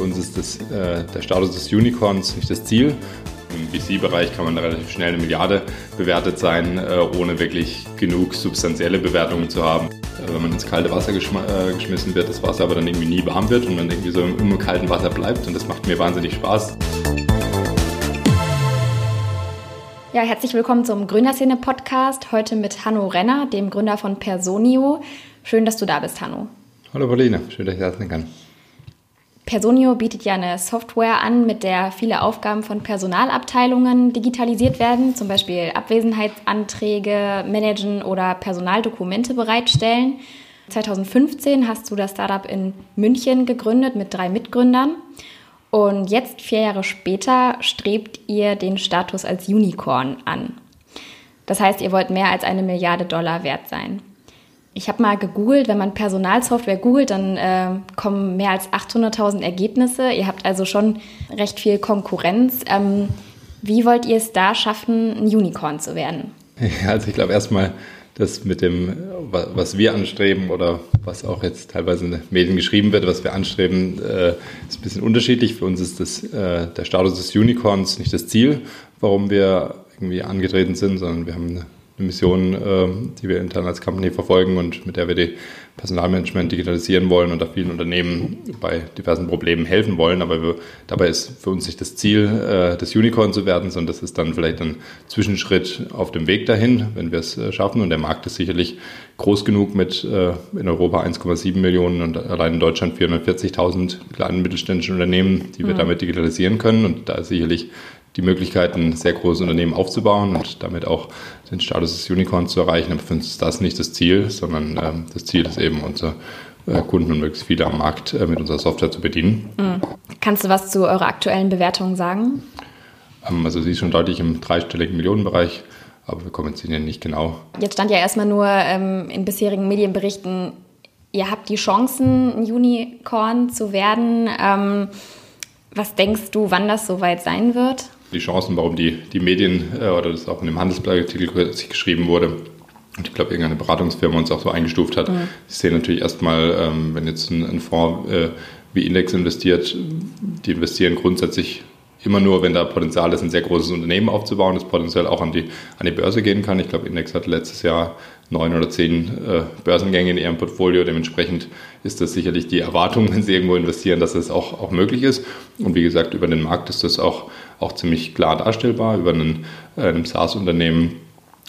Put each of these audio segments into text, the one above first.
Für uns ist das, äh, der Status des Unicorns nicht das Ziel. Im VC-Bereich kann man relativ schnell eine Milliarde bewertet sein, äh, ohne wirklich genug substanzielle Bewertungen zu haben. Äh, wenn man ins kalte Wasser äh, geschmissen wird, das Wasser aber dann irgendwie nie warm wird und man irgendwie so im kalten Wasser bleibt und das macht mir wahnsinnig Spaß. Ja, herzlich willkommen zum Gründerszene-Podcast. Heute mit Hanno Renner, dem Gründer von Personio. Schön, dass du da bist, Hanno. Hallo Pauline, schön, dass ich da sein kann. Personio bietet ja eine Software an, mit der viele Aufgaben von Personalabteilungen digitalisiert werden, zum Beispiel Abwesenheitsanträge managen oder Personaldokumente bereitstellen. 2015 hast du das Startup in München gegründet mit drei Mitgründern. Und jetzt, vier Jahre später, strebt ihr den Status als Unicorn an. Das heißt, ihr wollt mehr als eine Milliarde Dollar wert sein. Ich habe mal gegoogelt, wenn man Personalsoftware googelt, dann äh, kommen mehr als 800.000 Ergebnisse. Ihr habt also schon recht viel Konkurrenz. Ähm, wie wollt ihr es da schaffen, ein Unicorn zu werden? Also ich glaube erstmal, dass mit dem, was wir anstreben oder was auch jetzt teilweise in den Medien geschrieben wird, was wir anstreben, äh, ist ein bisschen unterschiedlich. Für uns ist das, äh, der Status des Unicorns nicht das Ziel, warum wir irgendwie angetreten sind, sondern wir haben eine eine Mission, ähm, die wir intern als Company verfolgen und mit der wir die Personalmanagement digitalisieren wollen und da vielen Unternehmen bei diversen Problemen helfen wollen. Aber wir, dabei ist für uns nicht das Ziel, äh, das Unicorn zu werden, sondern das ist dann vielleicht ein Zwischenschritt auf dem Weg dahin, wenn wir es äh, schaffen. Und der Markt ist sicherlich groß genug mit äh, in Europa 1,7 Millionen und allein in Deutschland 440.000 kleinen mittelständischen Unternehmen, die wir mhm. damit digitalisieren können. Und da ist sicherlich die Möglichkeit, ein sehr großes Unternehmen aufzubauen und damit auch den Status des Unicorns zu erreichen. Aber für uns ist das nicht das Ziel, sondern ähm, das Ziel ist eben, unsere äh, Kunden und möglichst viele am Markt äh, mit unserer Software zu bedienen. Mhm. Kannst du was zu eurer aktuellen Bewertung sagen? Ähm, also sie ist schon deutlich im dreistelligen Millionenbereich, aber wir kommentieren nicht genau. Jetzt stand ja erstmal nur ähm, in bisherigen Medienberichten, ihr habt die Chancen, ein Unicorn zu werden. Ähm, was denkst du, wann das soweit sein wird? Die Chancen, warum die, die Medien äh, oder das auch in dem Handelsblattartikel geschrieben wurde. Und ich glaube, irgendeine Beratungsfirma uns auch so eingestuft hat. Mhm. Ich sehe natürlich erstmal, ähm, wenn jetzt ein, ein Fonds äh, wie Index investiert, die investieren grundsätzlich immer nur, wenn da Potenzial ist, ein sehr großes Unternehmen aufzubauen, das potenziell auch an die, an die Börse gehen kann. Ich glaube, Index hat letztes Jahr neun oder zehn äh, Börsengänge in ihrem Portfolio. Dementsprechend ist das sicherlich die Erwartung, wenn sie irgendwo investieren, dass das auch, auch möglich ist. Und wie gesagt, über den Markt ist das auch, auch ziemlich klar darstellbar. Über einen, äh, einem SaaS-Unternehmen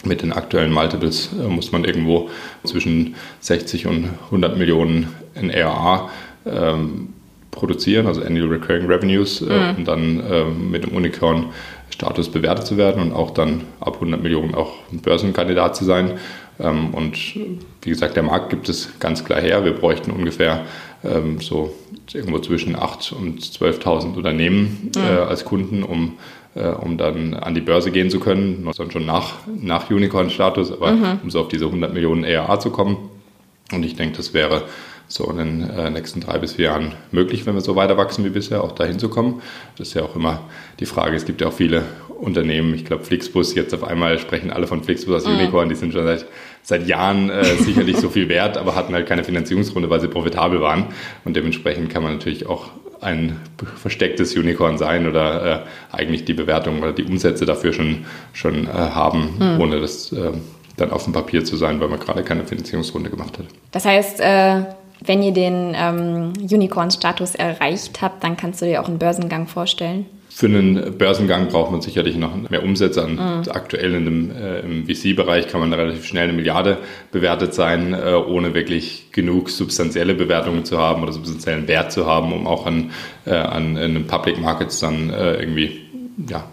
mit den aktuellen Multiples äh, muss man irgendwo zwischen 60 und 100 Millionen in ARA ähm, produzieren, also Annual Recurring Revenues, äh, mhm. um dann äh, mit dem Unicorn-Status bewertet zu werden und auch dann ab 100 Millionen auch ein Börsenkandidat zu sein. Ähm, und wie gesagt, der Markt gibt es ganz klar her. Wir bräuchten ungefähr ähm, so irgendwo zwischen 8.000 und 12.000 Unternehmen mhm. äh, als Kunden, um äh, um dann an die Börse gehen zu können, dann schon nach, nach Unicorn-Status, aber mhm. um so auf diese 100 Millionen ERA zu kommen. Und ich denke, das wäre so in den äh, nächsten drei bis vier Jahren möglich, wenn wir so weiter wachsen wie bisher, auch dahin zu kommen. Das ist ja auch immer die Frage. Es gibt ja auch viele Unternehmen, ich glaube Flixbus, jetzt auf einmal sprechen alle von Flixbus als mhm. Unicorn, die sind schon seit, seit Jahren äh, sicherlich so viel wert, aber hatten halt keine Finanzierungsrunde, weil sie profitabel waren. Und dementsprechend kann man natürlich auch ein verstecktes Unicorn sein oder äh, eigentlich die Bewertung oder die Umsätze dafür schon, schon äh, haben, mhm. ohne das äh, dann auf dem Papier zu sein, weil man gerade keine Finanzierungsrunde gemacht hat. Das heißt, äh, wenn ihr den ähm, Unicorn-Status erreicht habt, dann kannst du dir auch einen Börsengang vorstellen. Für einen Börsengang braucht man sicherlich noch mehr Umsätze. An. Mhm. Aktuell in dem, äh, im VC-Bereich kann man relativ schnell eine Milliarde bewertet sein, äh, ohne wirklich genug substanzielle Bewertungen zu haben oder substanziellen Wert zu haben, um auch an, äh, an in den Public Markets dann äh, irgendwie ja,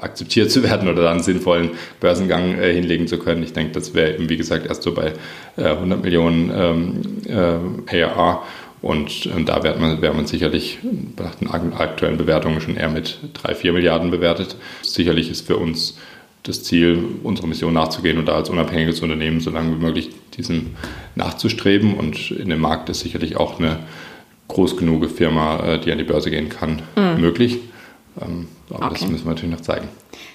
akzeptiert zu werden oder dann einen sinnvollen Börsengang äh, hinlegen zu können. Ich denke, das wäre eben, wie gesagt, erst so bei äh, 100 Millionen ähm, äh, ARA und, und da wäre man, wär man sicherlich nach den aktuellen Bewertungen schon eher mit 3, 4 Milliarden bewertet. Sicherlich ist für uns das Ziel, unserer Mission nachzugehen und da als unabhängiges Unternehmen so lange wie möglich diesem nachzustreben. Und in dem Markt ist sicherlich auch eine groß genug Firma, äh, die an die Börse gehen kann, mhm. möglich. Ähm, aber okay. das müssen wir natürlich noch zeigen.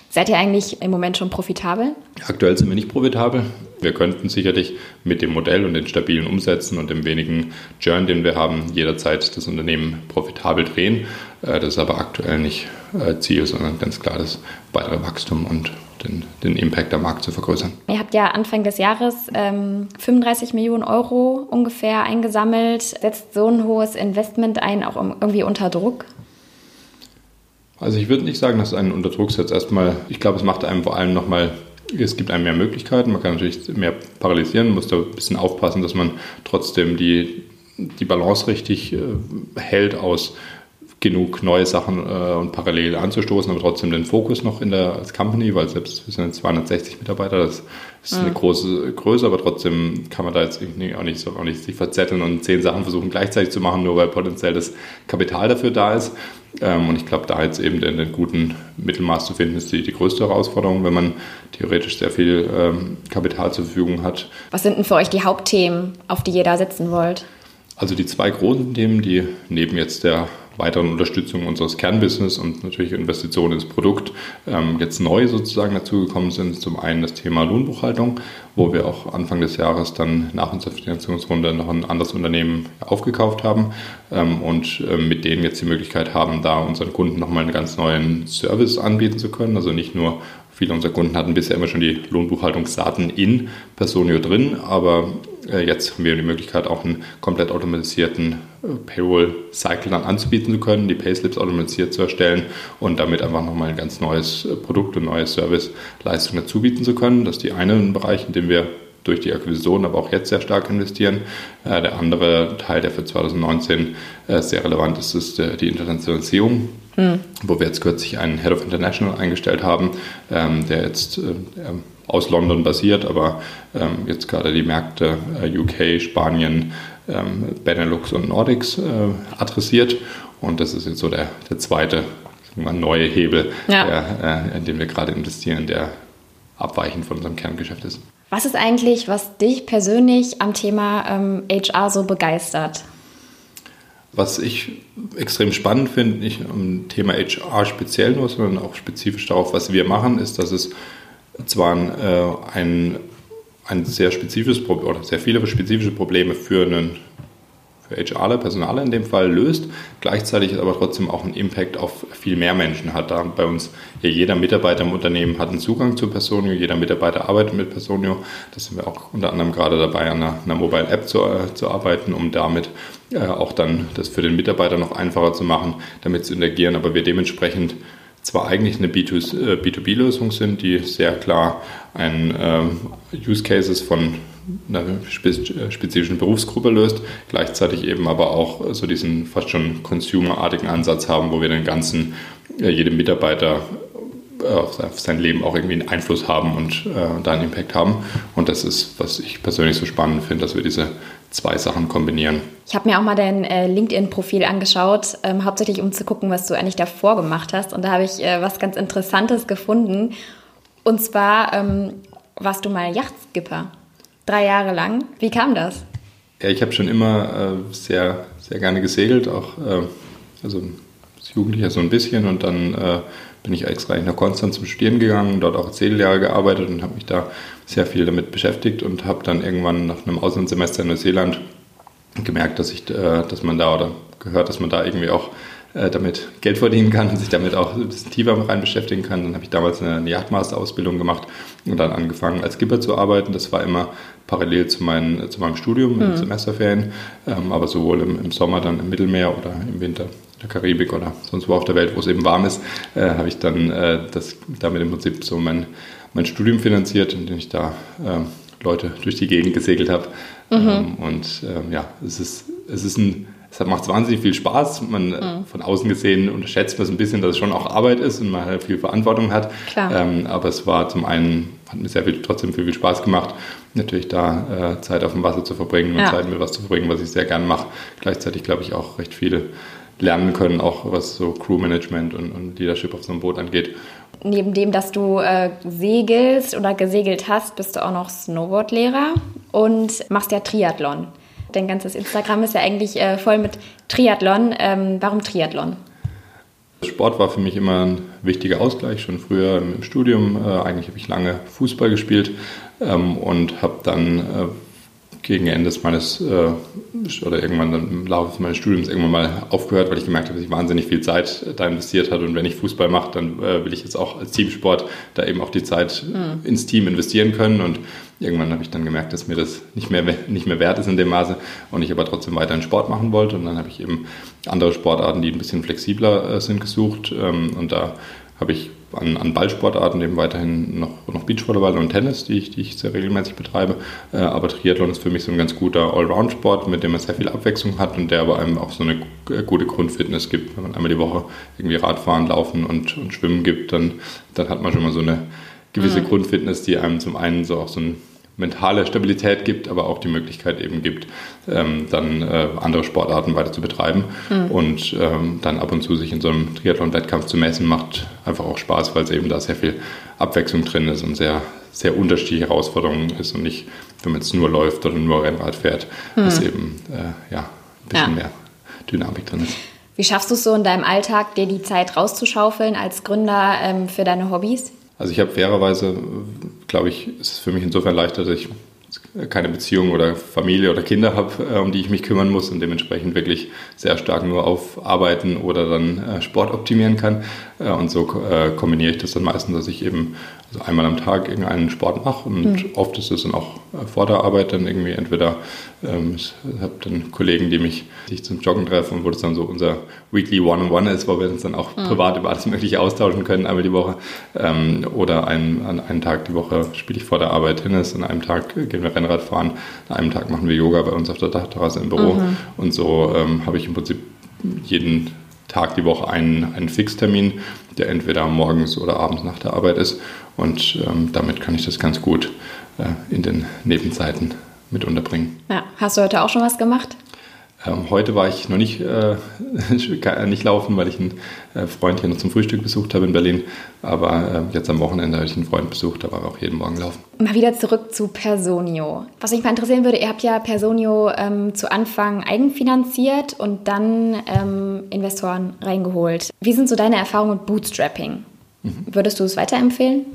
Seid ihr eigentlich im Moment schon profitabel? Aktuell sind wir nicht profitabel. Wir könnten sicherlich mit dem Modell und den stabilen Umsätzen und dem wenigen Churn, den wir haben, jederzeit das Unternehmen profitabel drehen. Äh, das ist aber aktuell nicht äh, Ziel, sondern ganz klar das weitere Wachstum und den, den Impact am Markt zu vergrößern. Ihr habt ja Anfang des Jahres ähm, 35 Millionen Euro ungefähr eingesammelt. Setzt so ein hohes Investment ein auch irgendwie unter Druck? Also ich würde nicht sagen, dass ein unter Druck setzt. Erstmal, ich glaube, es macht einem vor allem nochmal, es gibt einem mehr Möglichkeiten. Man kann natürlich mehr paralysieren, muss da ein bisschen aufpassen, dass man trotzdem die, die Balance richtig äh, hält aus genug neue Sachen äh, und parallel anzustoßen, aber trotzdem den Fokus noch in der als Company, weil selbst wir sind 260 Mitarbeiter, das ist eine mhm. große Größe, aber trotzdem kann man da jetzt auch nicht, auch nicht sich verzetteln und zehn Sachen versuchen gleichzeitig zu machen, nur weil potenziell das Kapital dafür da ist. Ähm, und ich glaube, da jetzt eben den, den, guten Mittelmaß zu finden, ist die, die größte Herausforderung, wenn man theoretisch sehr viel ähm, Kapital zur Verfügung hat. Was sind denn für euch die Hauptthemen, auf die ihr da setzen wollt? Also die zwei großen Themen, die neben jetzt der weiteren Unterstützung unseres Kernbusiness und natürlich Investitionen ins Produkt ähm, jetzt neu sozusagen dazugekommen sind. Zum einen das Thema Lohnbuchhaltung, wo wir auch Anfang des Jahres dann nach unserer Finanzierungsrunde noch ein anderes Unternehmen aufgekauft haben ähm, und ähm, mit denen jetzt die Möglichkeit haben, da unseren Kunden nochmal einen ganz neuen Service anbieten zu können. Also nicht nur Viele unserer Kunden hatten bisher immer schon die Lohnbuchhaltungsdaten in Personio drin, aber äh, jetzt haben wir die Möglichkeit, auch einen komplett automatisierten äh, Payroll-Cycle dann anzubieten zu können, die Payslips automatisiert zu erstellen und damit einfach nochmal ein ganz neues äh, Produkt und neue Serviceleistungen dazu bieten zu können. Das ist die eine Bereich, in dem wir durch die Akquisition, aber auch jetzt sehr stark investieren. Der andere Teil, der für 2019 sehr relevant ist, ist die Internationalisierung mhm. wo wir jetzt kürzlich einen Head of International eingestellt haben, ähm, der jetzt aus London basiert, aber ähm, jetzt gerade die Märkte äh, UK, Spanien, ähm, Benelux und Nordics äh, adressiert. Und das ist jetzt so der, der zweite neue Hebel, ja. der, äh, in den wir gerade investieren, der abweichend von unserem Kerngeschäft ist. Was ist eigentlich, was dich persönlich am Thema ähm, HR so begeistert? Was ich extrem spannend finde, nicht am Thema HR speziell nur, sondern auch spezifisch darauf, was wir machen, ist, dass es zwar ein, äh, ein, ein sehr spezifisches Problem oder sehr viele spezifische Probleme für einen für HRler, Personaler in dem Fall löst, gleichzeitig aber trotzdem auch einen Impact auf viel mehr Menschen hat. Da bei uns ja jeder Mitarbeiter im Unternehmen hat einen Zugang zu Personio, jeder Mitarbeiter arbeitet mit Personio. Da sind wir auch unter anderem gerade dabei, an einer, einer Mobile App zu, äh, zu arbeiten, um damit äh, auch dann das für den Mitarbeiter noch einfacher zu machen, damit zu interagieren, aber wir dementsprechend zwar eigentlich eine B2B-Lösung äh, sind, die sehr klar ein ähm, Use Cases von einer spezifischen Berufsgruppe löst, gleichzeitig eben aber auch so diesen fast schon consumerartigen Ansatz haben, wo wir den ganzen, äh, jedem Mitarbeiter äh, auf sein Leben auch irgendwie einen Einfluss haben und äh, da einen Impact haben. Und das ist, was ich persönlich so spannend finde, dass wir diese zwei Sachen kombinieren. Ich habe mir auch mal dein äh, LinkedIn-Profil angeschaut, ähm, hauptsächlich um zu gucken, was du eigentlich davor gemacht hast. Und da habe ich äh, was ganz Interessantes gefunden. Und zwar ähm, warst du mal Yachtskipper drei Jahre lang. Wie kam das? Ja, ich habe schon immer äh, sehr, sehr gerne gesegelt, auch äh, also als Jugendlicher so ein bisschen und dann äh, bin ich extra nach Konstanz zum Studieren gegangen, dort auch Seeljahre gearbeitet und habe mich da sehr viel damit beschäftigt und habe dann irgendwann nach einem Auslandssemester in Neuseeland gemerkt, dass ich, äh, dass man da oder gehört, dass man da irgendwie auch äh, damit Geld verdienen kann und sich damit auch ein bisschen tiefer rein beschäftigen kann. Dann habe ich damals eine, Yachtmaster-Ausbildung gemacht und dann angefangen als Skipper zu arbeiten. Das war immer parallel zu, mein, zu meinem Studium mhm. in Semesterferien, ähm, aber sowohl im, im, Sommer dann im Mittelmeer oder im Winter in der Karibik oder sonst wo auf der Welt, wo es eben warm ist, äh, habe ich dann äh, das, damit im Prinzip so mein, mein Studium finanziert, indem ich da äh, Leute durch die Gegend gesegelt habe. Mhm. Ähm, und ähm, ja, es ist, es ist ein es macht wahnsinnig viel Spaß. Man mhm. von außen gesehen unterschätzt man es ein bisschen, dass es schon auch Arbeit ist und man halt viel Verantwortung hat. Ähm, aber es war zum einen, hat mir sehr viel, trotzdem viel, viel Spaß gemacht, natürlich da äh, Zeit auf dem Wasser zu verbringen und ja. Zeit mit was zu verbringen, was ich sehr gern mache. Gleichzeitig glaube ich auch recht viele lernen können, auch was so Crewmanagement und, und Leadership auf so einem Boot angeht. Neben dem, dass du äh, segelst oder gesegelt hast, bist du auch noch Snowboardlehrer und machst ja Triathlon. Dein ganzes Instagram ist ja eigentlich äh, voll mit Triathlon. Ähm, warum Triathlon? Sport war für mich immer ein wichtiger Ausgleich, schon früher im Studium. Äh, eigentlich habe ich lange Fußball gespielt ähm, und habe dann äh, gegen Ende meines äh, oder irgendwann im Laufe meines Studiums irgendwann mal aufgehört, weil ich gemerkt habe, dass ich wahnsinnig viel Zeit da investiert habe und wenn ich Fußball mache, dann äh, will ich jetzt auch als Teamsport da eben auch die Zeit mhm. ins Team investieren können. Und irgendwann habe ich dann gemerkt, dass mir das nicht mehr, nicht mehr wert ist in dem Maße und ich aber trotzdem weiterhin Sport machen wollte. Und dann habe ich eben andere Sportarten, die ein bisschen flexibler äh, sind, gesucht. Ähm, und da habe ich an, an Ballsportarten eben weiterhin noch, noch Beachvolleyball und Tennis, die ich, die ich sehr regelmäßig betreibe. Äh, aber Triathlon ist für mich so ein ganz guter Allround-Sport, mit dem man sehr viel Abwechslung hat und der aber einem auch so eine gute Grundfitness gibt. Wenn man einmal die Woche irgendwie Radfahren, Laufen und, und Schwimmen gibt, dann, dann hat man schon mal so eine gewisse mhm. Grundfitness, die einem zum einen so auch so ein mentale Stabilität gibt, aber auch die Möglichkeit eben gibt, ähm, dann äh, andere Sportarten weiter zu betreiben. Mhm. Und ähm, dann ab und zu sich in so einem Triathlon-Wettkampf zu messen, macht einfach auch Spaß, weil es eben da sehr viel Abwechslung drin ist und sehr, sehr unterschiedliche Herausforderungen ist und nicht, wenn man jetzt nur läuft oder nur Rennrad fährt, mhm. dass eben äh, ja, ein bisschen ja. mehr Dynamik drin ist. Wie schaffst du es so in deinem Alltag, dir die Zeit rauszuschaufeln als Gründer ähm, für deine Hobbys? Also ich habe fairerweise, glaube ich, ist es für mich insofern leichter, dass ich keine Beziehung oder Familie oder Kinder habe, äh, um die ich mich kümmern muss und dementsprechend wirklich sehr stark nur auf Arbeiten oder dann äh, Sport optimieren kann. Äh, und so kombiniere ich das dann meistens, dass ich eben also einmal am Tag irgendeinen Sport mache und mhm. oft ist es dann auch vor der Arbeit dann irgendwie entweder, ähm, ich habe dann Kollegen, die mich sich zum Joggen treffen und wo das dann so unser Weekly One-on-One ist, wo wir uns dann auch mhm. privat über alles Mögliche austauschen können, einmal die Woche. Ähm, oder ein, an einem Tag die Woche spiele ich vor der Arbeit Tennis, an einem Tag gehen wir Rennrad fahren, an einem Tag machen wir Yoga bei uns auf der Dachterrasse im Büro mhm. und so ähm, habe ich im Prinzip jeden Tag die Woche einen, einen Fixtermin, der entweder morgens oder abends nach der Arbeit ist. Und ähm, damit kann ich das ganz gut äh, in den Nebenzeiten mit unterbringen. Ja. Hast du heute auch schon was gemacht? Ähm, heute war ich noch nicht, äh, nicht laufen, weil ich einen äh, Freund hier noch zum Frühstück besucht habe in Berlin. Aber äh, jetzt am Wochenende habe ich einen Freund besucht, da war auch jeden Morgen laufen. Mal wieder zurück zu Personio. Was mich mal interessieren würde, ihr habt ja Personio ähm, zu Anfang eigenfinanziert und dann ähm, Investoren reingeholt. Wie sind so deine Erfahrungen mit Bootstrapping? Mhm. Würdest du es weiterempfehlen?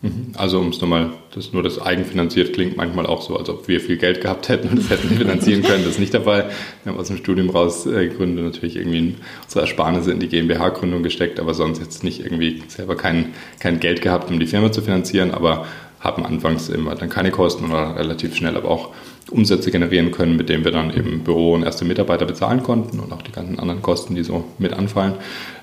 Mhm. Also um es nochmal, das nur das eigenfinanziert klingt manchmal auch so, als ob wir viel Geld gehabt hätten und es hätten finanzieren können. Das ist nicht Fall. Wir haben aus dem Studium raus äh, gegründet, natürlich irgendwie unsere Ersparnisse in die GmbH-Gründung gesteckt, aber sonst jetzt nicht irgendwie selber kein, kein Geld gehabt, um die Firma zu finanzieren, aber haben anfangs immer dann keine Kosten oder relativ schnell aber auch Umsätze generieren können, mit denen wir dann eben Büro und erste Mitarbeiter bezahlen konnten und auch die ganzen anderen Kosten, die so mit anfallen.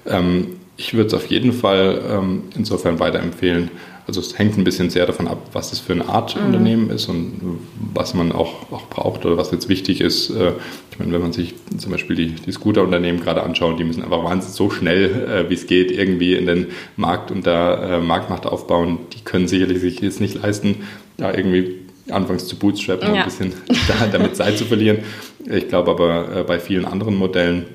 Ähm, ich würde es auf jeden Fall ähm, insofern weiterempfehlen, also es hängt ein bisschen sehr davon ab, was das für eine Art mhm. Unternehmen ist und was man auch, auch braucht oder was jetzt wichtig ist. Äh, ich meine, wenn man sich zum Beispiel die, die Scooter-Unternehmen gerade anschaut, die müssen einfach wahnsinnig so schnell, äh, wie es geht, irgendwie in den Markt und da äh, Marktmacht aufbauen. Die können sicherlich sich jetzt nicht leisten, da irgendwie anfangs zu bootstrappen ja. ein bisschen damit Zeit zu verlieren. Ich glaube aber bei vielen anderen Modellen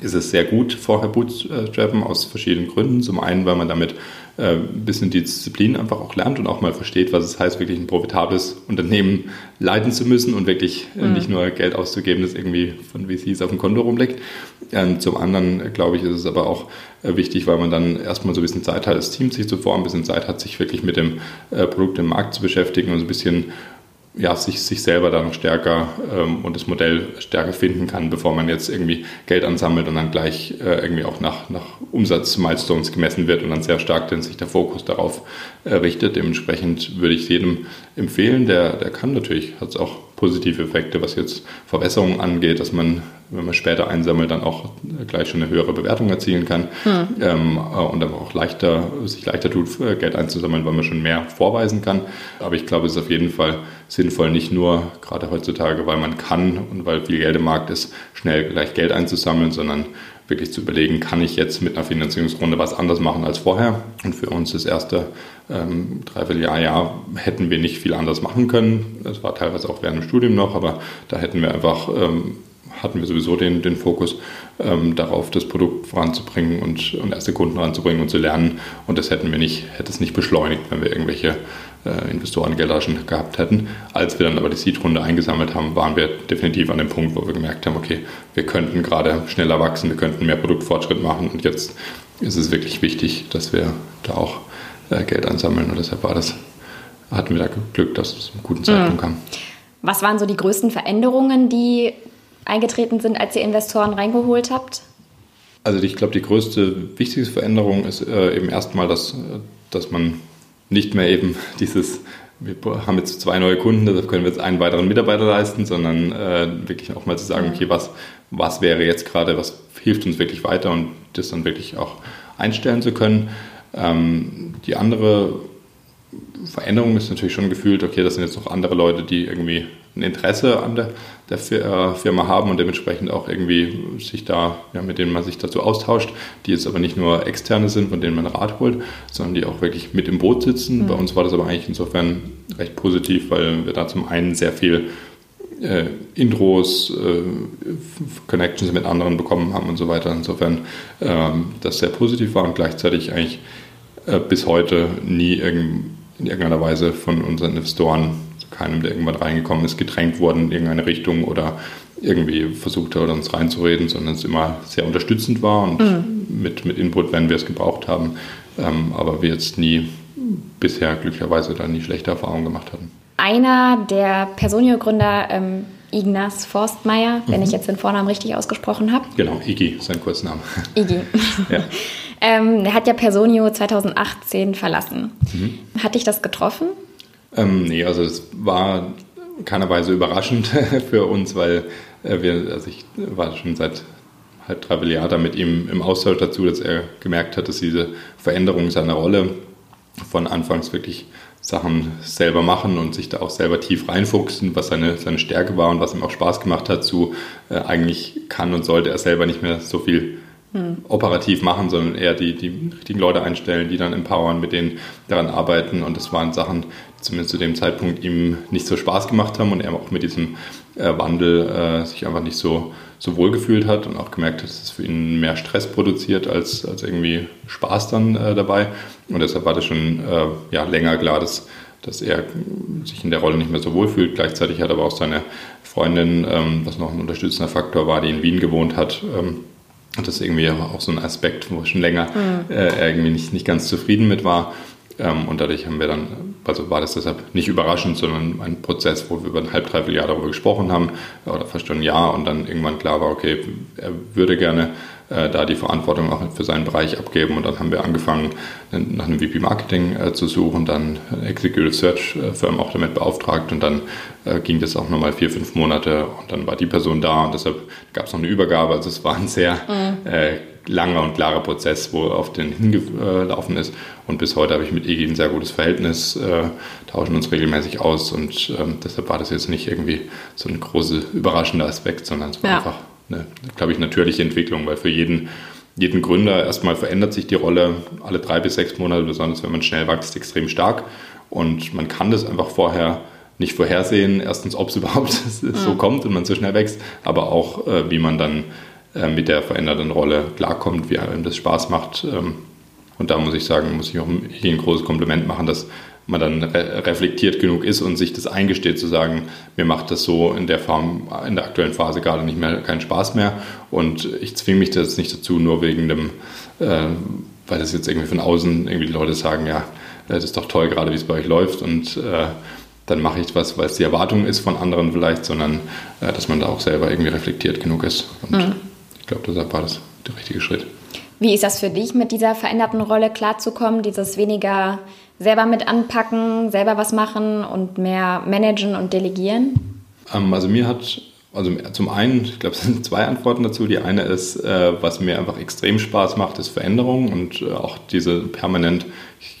ist es sehr gut, vorher bootstrappen aus verschiedenen Gründen. Zum einen, weil man damit äh, ein bisschen die Disziplin einfach auch lernt und auch mal versteht, was es heißt, wirklich ein profitables Unternehmen leiten zu müssen und wirklich äh, mhm. nicht nur Geld auszugeben, das irgendwie von VCs auf dem Konto rumliegt. Ähm, zum anderen, glaube ich, ist es aber auch äh, wichtig, weil man dann erstmal so ein bisschen Zeit hat, das Team sich zu formen, ein bisschen Zeit hat, sich wirklich mit dem Produkt im Markt zu beschäftigen und so ein bisschen ja, sich, sich selber da noch stärker ähm, und das Modell stärker finden kann, bevor man jetzt irgendwie Geld ansammelt und dann gleich äh, irgendwie auch nach, nach Umsatz-Milestones gemessen wird und dann sehr stark denn sich der Fokus darauf äh, richtet. Dementsprechend würde ich jedem empfehlen, der, der kann natürlich, hat es auch positive Effekte, was jetzt Verbesserungen angeht, dass man, wenn man später einsammelt, dann auch gleich schon eine höhere Bewertung erzielen kann hm. ähm, äh, und dann auch leichter, sich leichter tut, äh, Geld einzusammeln, weil man schon mehr vorweisen kann. Aber ich glaube, es ist auf jeden Fall sinnvoll, nicht nur gerade heutzutage, weil man kann und weil viel Geld im Markt ist, schnell gleich Geld einzusammeln, sondern wirklich zu überlegen, kann ich jetzt mit einer Finanzierungsrunde was anders machen als vorher. Und für uns das erste ähm, Dreivierteljahr Jahr hätten wir nicht viel anders machen können. Das war teilweise auch während dem Studium noch, aber da hätten wir einfach, ähm, hatten wir sowieso den, den Fokus ähm, darauf, das Produkt voranzubringen und, und erste Kunden ranzubringen und zu lernen. Und das hätten wir nicht, hätte es nicht beschleunigt, wenn wir irgendwelche äh, Investorengelder schon gehabt hätten. Als wir dann aber die Seed-Runde eingesammelt haben, waren wir definitiv an dem Punkt, wo wir gemerkt haben, okay, wir könnten gerade schneller wachsen, wir könnten mehr Produktfortschritt machen und jetzt ist es wirklich wichtig, dass wir da auch äh, Geld ansammeln. Und deshalb war das, hatten wir da Glück, dass es einen guten Zeitpunkt mhm. kam. Was waren so die größten Veränderungen, die eingetreten sind, als ihr Investoren reingeholt habt? Also ich glaube, die größte, wichtigste Veränderung ist äh, eben erstmal, dass, dass man nicht mehr eben dieses, wir haben jetzt zwei neue Kunden, deshalb können wir jetzt einen weiteren Mitarbeiter leisten, sondern äh, wirklich auch mal zu sagen, okay, was, was wäre jetzt gerade, was hilft uns wirklich weiter und das dann wirklich auch einstellen zu können. Ähm, die andere Veränderung ist natürlich schon gefühlt, okay, das sind jetzt noch andere Leute, die irgendwie ein Interesse an der, der äh, Firma haben und dementsprechend auch irgendwie sich da, ja, mit denen man sich dazu austauscht, die jetzt aber nicht nur externe sind, von denen man Rat holt, sondern die auch wirklich mit im Boot sitzen. Mhm. Bei uns war das aber eigentlich insofern recht positiv, weil wir da zum einen sehr viel äh, Intros, äh, Connections mit anderen bekommen haben und so weiter. Insofern ähm, das sehr positiv war und gleichzeitig eigentlich äh, bis heute nie irgend, in irgendeiner Weise von unseren Investoren, keinem, der irgendwann reingekommen ist, gedrängt worden in irgendeine Richtung oder irgendwie versucht hat, uns reinzureden, sondern es immer sehr unterstützend war und mhm. mit, mit Input, wenn wir es gebraucht haben, ähm, aber wir jetzt nie bisher glücklicherweise da nie schlechte Erfahrungen gemacht hatten. Einer der Personio-Gründer, ähm, Ignaz Forstmeier, mhm. wenn ich jetzt den Vornamen richtig ausgesprochen habe. Genau, Igi, sein Kurzname. Igi. ja. ähm, er hat ja Personio 2018 verlassen. Mhm. Hat dich das getroffen? Ähm, nee, also es war keinerweise überraschend für uns, weil äh, wir, also ich war schon seit halb, dreiviertel Jahr mit ihm im Austausch dazu, dass er gemerkt hat, dass diese Veränderung seiner Rolle von anfangs wirklich Sachen selber machen und sich da auch selber tief reinfuchsen, was seine, seine Stärke war und was ihm auch Spaß gemacht hat, zu äh, eigentlich kann und sollte er selber nicht mehr so viel hm. operativ machen, sondern eher die, die richtigen Leute einstellen, die dann empowern, mit denen daran arbeiten. Und das waren Sachen, zumindest zu dem Zeitpunkt ihm nicht so Spaß gemacht haben und er auch mit diesem äh, Wandel äh, sich einfach nicht so, so wohl gefühlt hat und auch gemerkt hat, dass es für ihn mehr Stress produziert als, als irgendwie Spaß dann äh, dabei. Und deshalb war das schon äh, ja, länger klar, dass, dass er sich in der Rolle nicht mehr so wohl fühlt. Gleichzeitig hat aber auch seine Freundin, ähm, was noch ein unterstützender Faktor war, die in Wien gewohnt hat, ähm, das ist irgendwie auch so ein Aspekt, wo schon länger mhm. äh, irgendwie nicht, nicht ganz zufrieden mit war. Ähm, und dadurch haben wir dann, also war das deshalb nicht überraschend, sondern ein Prozess, wo wir über ein halb, dreiviertel Jahr darüber gesprochen haben, oder fast schon ein Jahr und dann irgendwann klar war, okay, er würde gerne äh, da die Verantwortung auch für seinen Bereich abgeben. Und dann haben wir angefangen, nach einem VP Marketing äh, zu suchen, dann Executive Search äh, Firm auch damit beauftragt und dann äh, ging das auch nochmal vier, fünf Monate und dann war die Person da und deshalb gab es noch eine Übergabe. Also es war ein sehr mhm. Langer und klarer Prozess, wo auf den hingelaufen ist. Und bis heute habe ich mit Egi ein sehr gutes Verhältnis, äh, tauschen uns regelmäßig aus und ähm, deshalb war das jetzt nicht irgendwie so ein großer überraschender Aspekt, sondern es war ja. einfach eine, glaube ich, natürliche Entwicklung, weil für jeden, jeden Gründer erstmal verändert sich die Rolle alle drei bis sechs Monate, besonders wenn man schnell wächst, extrem stark. Und man kann das einfach vorher nicht vorhersehen, erstens, ob es überhaupt so mhm. kommt und man so schnell wächst, aber auch, äh, wie man dann äh, mit der veränderten Rolle klarkommt, wie einem das Spaß macht. Ähm, und da muss ich sagen, muss ich auch ein großes Kompliment machen, dass man dann re reflektiert genug ist und sich das eingesteht, zu sagen, mir macht das so in der Form, in der aktuellen Phase gerade nicht mehr keinen Spaß mehr und ich zwinge mich das nicht dazu, nur wegen dem, äh, weil das jetzt irgendwie von außen irgendwie die Leute sagen, ja, das ist doch toll gerade, wie es bei euch läuft und äh, dann mache ich was, weil es die Erwartung ist von anderen vielleicht, sondern äh, dass man da auch selber irgendwie reflektiert genug ist. Und mhm. Ich glaube, deshalb war das der richtige Schritt. Wie ist das für dich, mit dieser veränderten Rolle klarzukommen, dieses weniger selber mit anpacken, selber was machen und mehr managen und delegieren? Ähm, also mir hat, also zum einen, ich glaube, es sind zwei Antworten dazu. Die eine ist, äh, was mir einfach extrem Spaß macht, ist Veränderung und äh, auch diese permanent,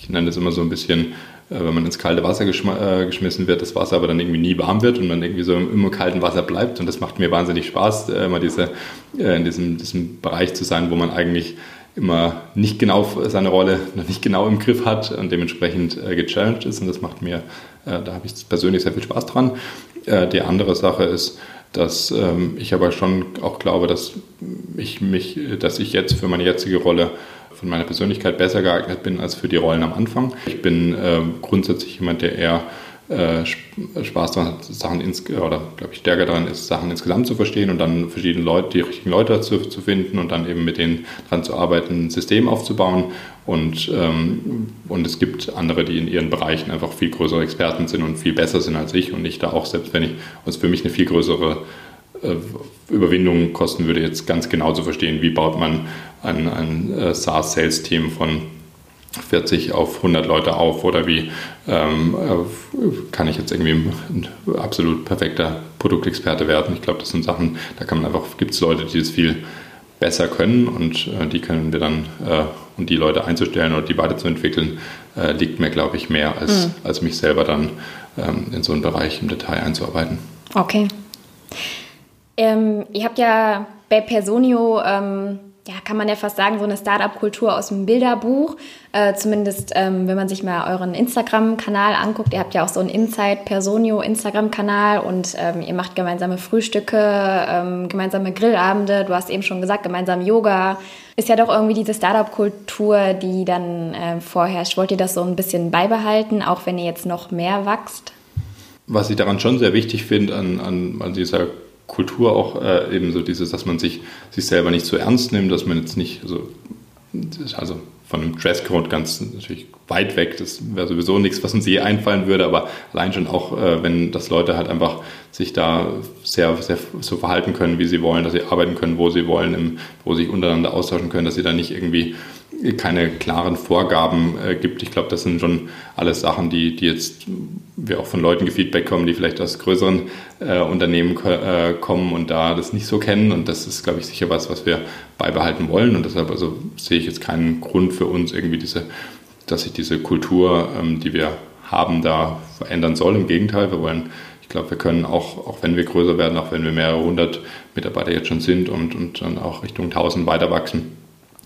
ich nenne das immer so ein bisschen, wenn man ins kalte Wasser geschmissen wird, das Wasser aber dann irgendwie nie warm wird und man irgendwie so im immer kalten Wasser bleibt. Und das macht mir wahnsinnig Spaß, immer diese, in diesem, diesem Bereich zu sein, wo man eigentlich immer nicht genau seine Rolle noch nicht genau im Griff hat und dementsprechend äh, gechallenged ist. Und das macht mir, äh, da habe ich persönlich sehr viel Spaß dran. Äh, die andere Sache ist, dass ähm, ich aber schon auch glaube, dass ich mich, dass ich jetzt für meine jetzige Rolle von meiner Persönlichkeit besser geeignet bin als für die Rollen am Anfang. Ich bin ähm, grundsätzlich jemand, der eher äh, Spaß daran hat, Sachen ins, oder glaube ich stärker daran ist, Sachen insgesamt zu verstehen und dann verschiedene Leute, die richtigen Leute dazu zu finden und dann eben mit denen dran zu arbeiten, ein System aufzubauen. Und, ähm, und es gibt andere, die in ihren Bereichen einfach viel größere Experten sind und viel besser sind als ich und ich da auch, selbst wenn ich, was für mich eine viel größere äh, Überwindung kosten würde, jetzt ganz genau zu verstehen, wie baut man ein, ein äh, SaaS-Sales-Team von 40 auf 100 Leute auf oder wie ähm, äh, kann ich jetzt irgendwie ein absolut perfekter Produktexperte werden. Ich glaube, das sind Sachen, da kann man einfach, gibt es Leute, die das viel besser können und äh, die können wir dann, äh, und die Leute einzustellen oder die weiterzuentwickeln, äh, liegt mir, glaube ich, mehr als, mhm. als mich selber dann ähm, in so einen Bereich im Detail einzuarbeiten. Okay. Ähm, ihr habt ja bei Personio ähm, ja, kann man ja fast sagen, so eine Startup-Kultur aus dem Bilderbuch. Äh, zumindest, ähm, wenn man sich mal euren Instagram-Kanal anguckt. Ihr habt ja auch so einen Inside Personio Instagram-Kanal und ähm, ihr macht gemeinsame Frühstücke, ähm, gemeinsame Grillabende. Du hast eben schon gesagt, gemeinsam Yoga. Ist ja doch irgendwie diese Startup-Kultur, die dann äh, vorherrscht. Wollt ihr das so ein bisschen beibehalten, auch wenn ihr jetzt noch mehr wächst? Was ich daran schon sehr wichtig finde, an, an, an dieser Kultur auch äh, eben so dieses, dass man sich, sich selber nicht so ernst nimmt, dass man jetzt nicht, also, also von einem Dresscode ganz natürlich weit weg, das wäre sowieso nichts, was uns je einfallen würde, aber allein schon auch, äh, wenn das Leute halt einfach sich da sehr, sehr so verhalten können, wie sie wollen, dass sie arbeiten können, wo sie wollen, im, wo sie sich untereinander austauschen können, dass sie da nicht irgendwie keine klaren Vorgaben äh, gibt. Ich glaube, das sind schon alles Sachen, die, die jetzt wir auch von Leuten gefeedback kommen, die vielleicht aus größeren äh, Unternehmen äh, kommen und da das nicht so kennen. Und das ist, glaube ich, sicher was, was wir beibehalten wollen. Und deshalb also sehe ich jetzt keinen Grund für uns irgendwie diese, dass sich diese Kultur, ähm, die wir haben, da verändern soll. Im Gegenteil, wir wollen ich glaube, wir können auch, auch wenn wir größer werden, auch wenn wir mehrere hundert Mitarbeiter jetzt schon sind und, und dann auch Richtung 1000 weiter wachsen,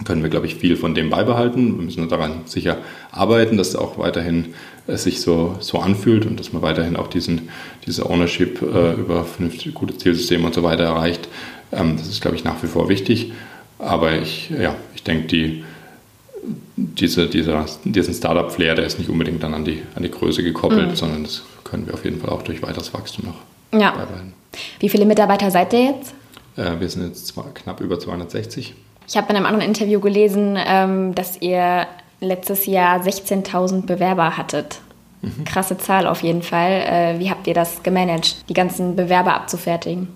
können wir, glaube ich, viel von dem beibehalten. Wir müssen daran sicher arbeiten, dass es auch weiterhin es äh, sich so, so anfühlt und dass man weiterhin auch diesen, diese Ownership äh, über vernünftige, gute Zielsysteme und so weiter erreicht. Ähm, das ist, glaube ich, nach wie vor wichtig. Aber ich, ja, ich denke, die, diese, dieser, diesen Startup-Flair, der ist nicht unbedingt dann an die, an die Größe gekoppelt, mhm. sondern das können wir auf jeden Fall auch durch weiteres Wachstum noch ja. beibehalten. Wie viele Mitarbeiter seid ihr jetzt? Äh, wir sind jetzt knapp über 260. Ich habe in einem anderen Interview gelesen, ähm, dass ihr letztes Jahr 16.000 Bewerber hattet. Mhm. Krasse Zahl auf jeden Fall. Äh, wie habt ihr das gemanagt, die ganzen Bewerber abzufertigen?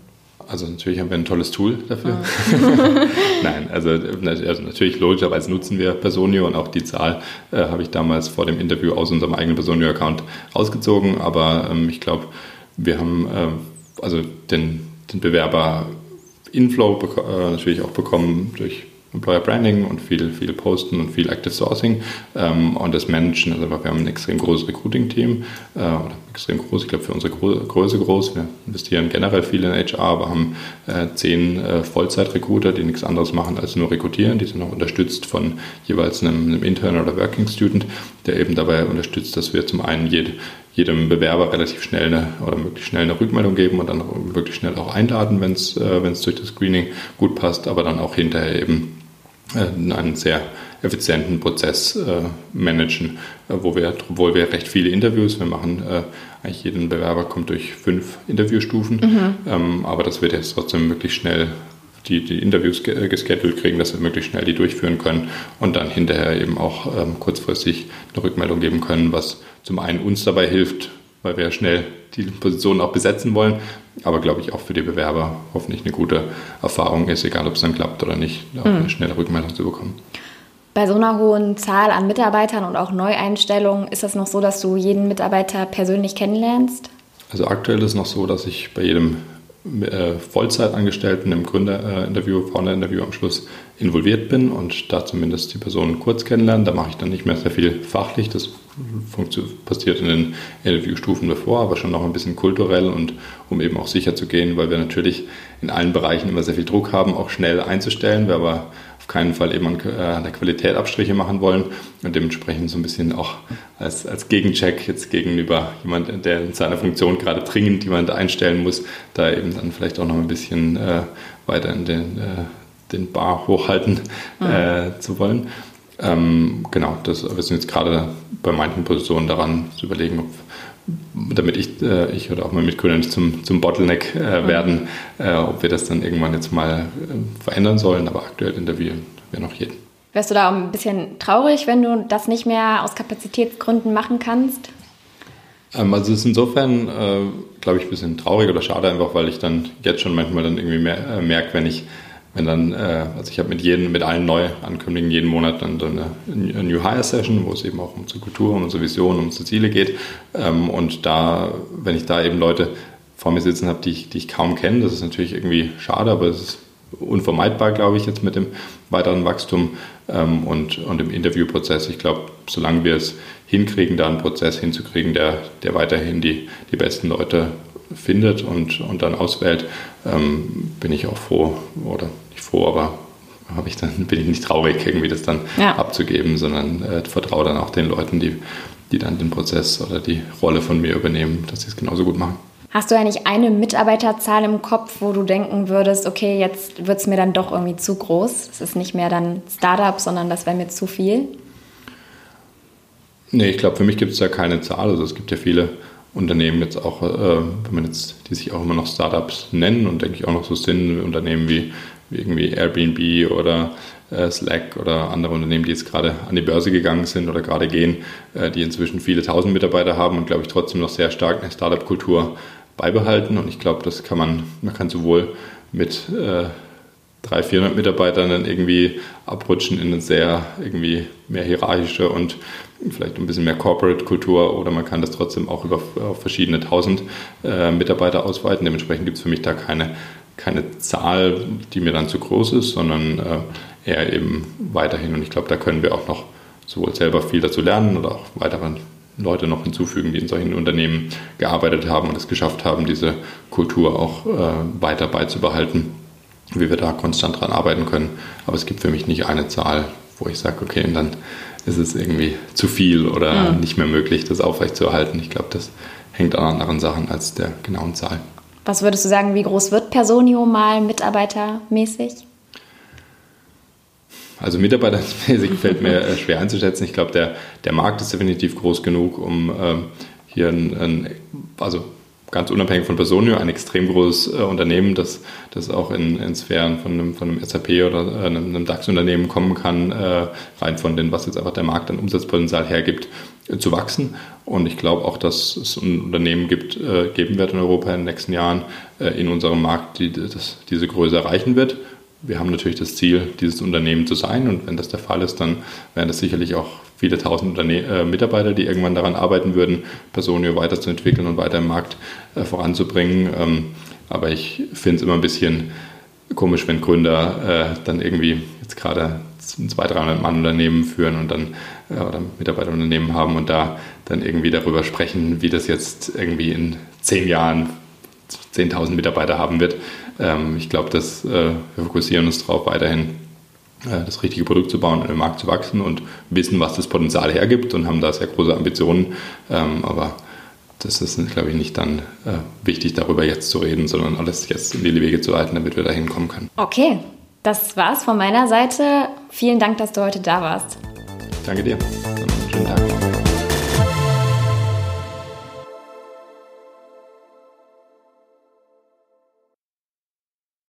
Also natürlich haben wir ein tolles Tool dafür. Oh. Nein, also, also, natürlich logischerweise nutzen wir Personio und auch die Zahl äh, habe ich damals vor dem Interview aus unserem eigenen Personio-Account rausgezogen. Aber ähm, ich glaube, wir haben äh, also den, den Bewerber Inflow äh, natürlich auch bekommen durch Employer Branding und viel, viel Posten und viel Active Sourcing ähm, und das Managen. Also wir haben ein extrem großes Recruiting-Team, äh, extrem groß, ich glaube für unsere Größe groß. Wir investieren generell viel in HR, aber haben äh, zehn äh, Vollzeit-Recruiter, die nichts anderes machen als nur rekrutieren. Die sind auch unterstützt von jeweils einem, einem Intern oder Working Student, der eben dabei unterstützt, dass wir zum einen jede, jedem Bewerber relativ schnell eine, oder möglichst schnell eine Rückmeldung geben und dann wirklich schnell auch einladen, wenn es äh, durch das Screening gut passt, aber dann auch hinterher eben äh, einen sehr effizienten Prozess äh, managen, äh, wo wir, obwohl wir recht viele Interviews, wir machen äh, eigentlich jeden Bewerber kommt durch fünf Interviewstufen, mhm. ähm, aber das wird jetzt trotzdem möglichst schnell die, die Interviews äh, geschedult kriegen, dass wir möglichst schnell die durchführen können und dann hinterher eben auch ähm, kurzfristig eine Rückmeldung geben können, was zum einen uns dabei hilft, weil wir schnell die Positionen auch besetzen wollen, aber glaube ich auch für die Bewerber hoffentlich eine gute Erfahrung ist, egal ob es dann klappt oder nicht, auch mhm. eine schnelle Rückmeldung zu bekommen. Bei so einer hohen Zahl an Mitarbeitern und auch Neueinstellungen ist das noch so, dass du jeden Mitarbeiter persönlich kennenlernst? Also aktuell ist es noch so, dass ich bei jedem äh, Vollzeitangestellten im Gründerinterview, Founder-Interview am Schluss involviert bin und da zumindest die Person kurz kennenlernen. Da mache ich dann nicht mehr sehr viel fachlich. Das passiert in den Interviewstufen davor, aber schon noch ein bisschen kulturell und um eben auch sicher zu gehen, weil wir natürlich in allen Bereichen immer sehr viel Druck haben, auch schnell einzustellen. Wir aber auf keinen Fall eben an äh, der Qualität Abstriche machen wollen und dementsprechend so ein bisschen auch als, als Gegencheck jetzt gegenüber jemand, der in seiner Funktion gerade dringend jemand einstellen muss, da eben dann vielleicht auch noch ein bisschen äh, weiter in den, äh, den Bar hochhalten mhm. äh, zu wollen. Ähm, genau, das, wir sind jetzt gerade bei manchen Positionen daran zu überlegen, ob damit ich, äh, ich oder auch mein Mitgründer nicht zum, zum Bottleneck äh, mhm. werden, äh, ob wir das dann irgendwann jetzt mal äh, verändern sollen. Aber aktuell interviewen wir noch jeden. Wärst du da auch ein bisschen traurig, wenn du das nicht mehr aus Kapazitätsgründen machen kannst? Ähm, also es ist insofern, äh, glaube ich, ein bisschen traurig oder schade einfach, weil ich dann jetzt schon manchmal dann irgendwie äh, merke, wenn ich wenn dann, äh, also ich habe mit jedem, mit allen Neuankömmlingen jeden Monat dann so eine, New Hire Session, wo es eben auch um unsere Kultur, um unsere Vision, um unsere Ziele geht. Ähm, und da, wenn ich da eben Leute vor mir sitzen habe, die ich, die ich kaum kenne, das ist natürlich irgendwie schade, aber es ist unvermeidbar, glaube ich, jetzt mit dem weiteren Wachstum ähm, und, und im Interviewprozess. Ich glaube, solange wir es hinkriegen, da einen Prozess hinzukriegen, der, der weiterhin die, die besten Leute findet und, und dann auswählt, ähm, bin ich auch froh, oder froh, aber habe ich dann, bin ich nicht traurig, irgendwie das dann ja. abzugeben, sondern äh, vertraue dann auch den Leuten, die, die dann den Prozess oder die Rolle von mir übernehmen, dass sie es genauso gut machen. Hast du eigentlich eine Mitarbeiterzahl im Kopf, wo du denken würdest, okay, jetzt wird es mir dann doch irgendwie zu groß? Es ist nicht mehr dann Startup, sondern das wäre mir zu viel? Nee, ich glaube, für mich gibt es da keine Zahl. Also es gibt ja viele Unternehmen jetzt auch, äh, wenn man jetzt, die sich auch immer noch Startups nennen und denke ich auch noch so sind, Unternehmen wie, wie irgendwie Airbnb oder äh, Slack oder andere Unternehmen, die jetzt gerade an die Börse gegangen sind oder gerade gehen, äh, die inzwischen viele tausend Mitarbeiter haben und glaube ich trotzdem noch sehr stark eine Startup-Kultur beibehalten. Und ich glaube, das kann man, man kann sowohl mit äh, 300, 400 Mitarbeitern dann irgendwie abrutschen in eine sehr irgendwie mehr hierarchische und vielleicht ein bisschen mehr Corporate-Kultur oder man kann das trotzdem auch über verschiedene tausend äh, Mitarbeiter ausweiten. Dementsprechend gibt es für mich da keine, keine Zahl, die mir dann zu groß ist, sondern äh, eher eben weiterhin. Und ich glaube, da können wir auch noch sowohl selber viel dazu lernen oder auch weitere Leute noch hinzufügen, die in solchen Unternehmen gearbeitet haben und es geschafft haben, diese Kultur auch äh, weiter beizubehalten, wie wir da konstant dran arbeiten können. Aber es gibt für mich nicht eine Zahl, wo ich sage, okay, und dann ist es irgendwie zu viel oder mhm. nicht mehr möglich, das aufrechtzuerhalten. Ich glaube, das hängt an anderen Sachen als der genauen Zahl. Was würdest du sagen, wie groß wird Personio mal mitarbeitermäßig? Also mitarbeitermäßig fällt mir äh, schwer einzuschätzen. Ich glaube, der, der Markt ist definitiv groß genug, um ähm, hier ein, ein, also ganz unabhängig von Personio, ein extrem großes äh, Unternehmen, das, das auch in, in Sphären von einem, von einem SAP oder äh, einem, einem DAX-Unternehmen kommen kann, äh, rein von dem, was jetzt einfach der Markt an Umsatzpotenzial hergibt, äh, zu wachsen. Und ich glaube auch, dass es ein Unternehmen gibt, äh, geben wird in Europa in den nächsten Jahren in unserem Markt, die das, diese Größe erreichen wird. Wir haben natürlich das Ziel, dieses Unternehmen zu sein. Und wenn das der Fall ist, dann wären das sicherlich auch viele tausend Unterne äh, Mitarbeiter, die irgendwann daran arbeiten würden, Personio weiterzuentwickeln und weiter im Markt äh, voranzubringen. Ähm, aber ich finde es immer ein bisschen komisch, wenn Gründer äh, dann irgendwie jetzt gerade ein 200, 300 Mann Unternehmen führen und dann äh, oder Mitarbeiterunternehmen haben und da dann irgendwie darüber sprechen, wie das jetzt irgendwie in zehn Jahren 10.000 Mitarbeiter haben wird. Ähm, ich glaube, dass äh, wir fokussieren uns darauf, weiterhin das richtige Produkt zu bauen, in den Markt zu wachsen und wissen, was das Potenzial hergibt und haben da sehr große Ambitionen. Ähm, aber das ist, glaube ich, nicht dann äh, wichtig, darüber jetzt zu reden, sondern alles jetzt in die Wege zu leiten, damit wir da hinkommen können. Okay, das war's von meiner Seite. Vielen Dank, dass du heute da warst. Danke dir.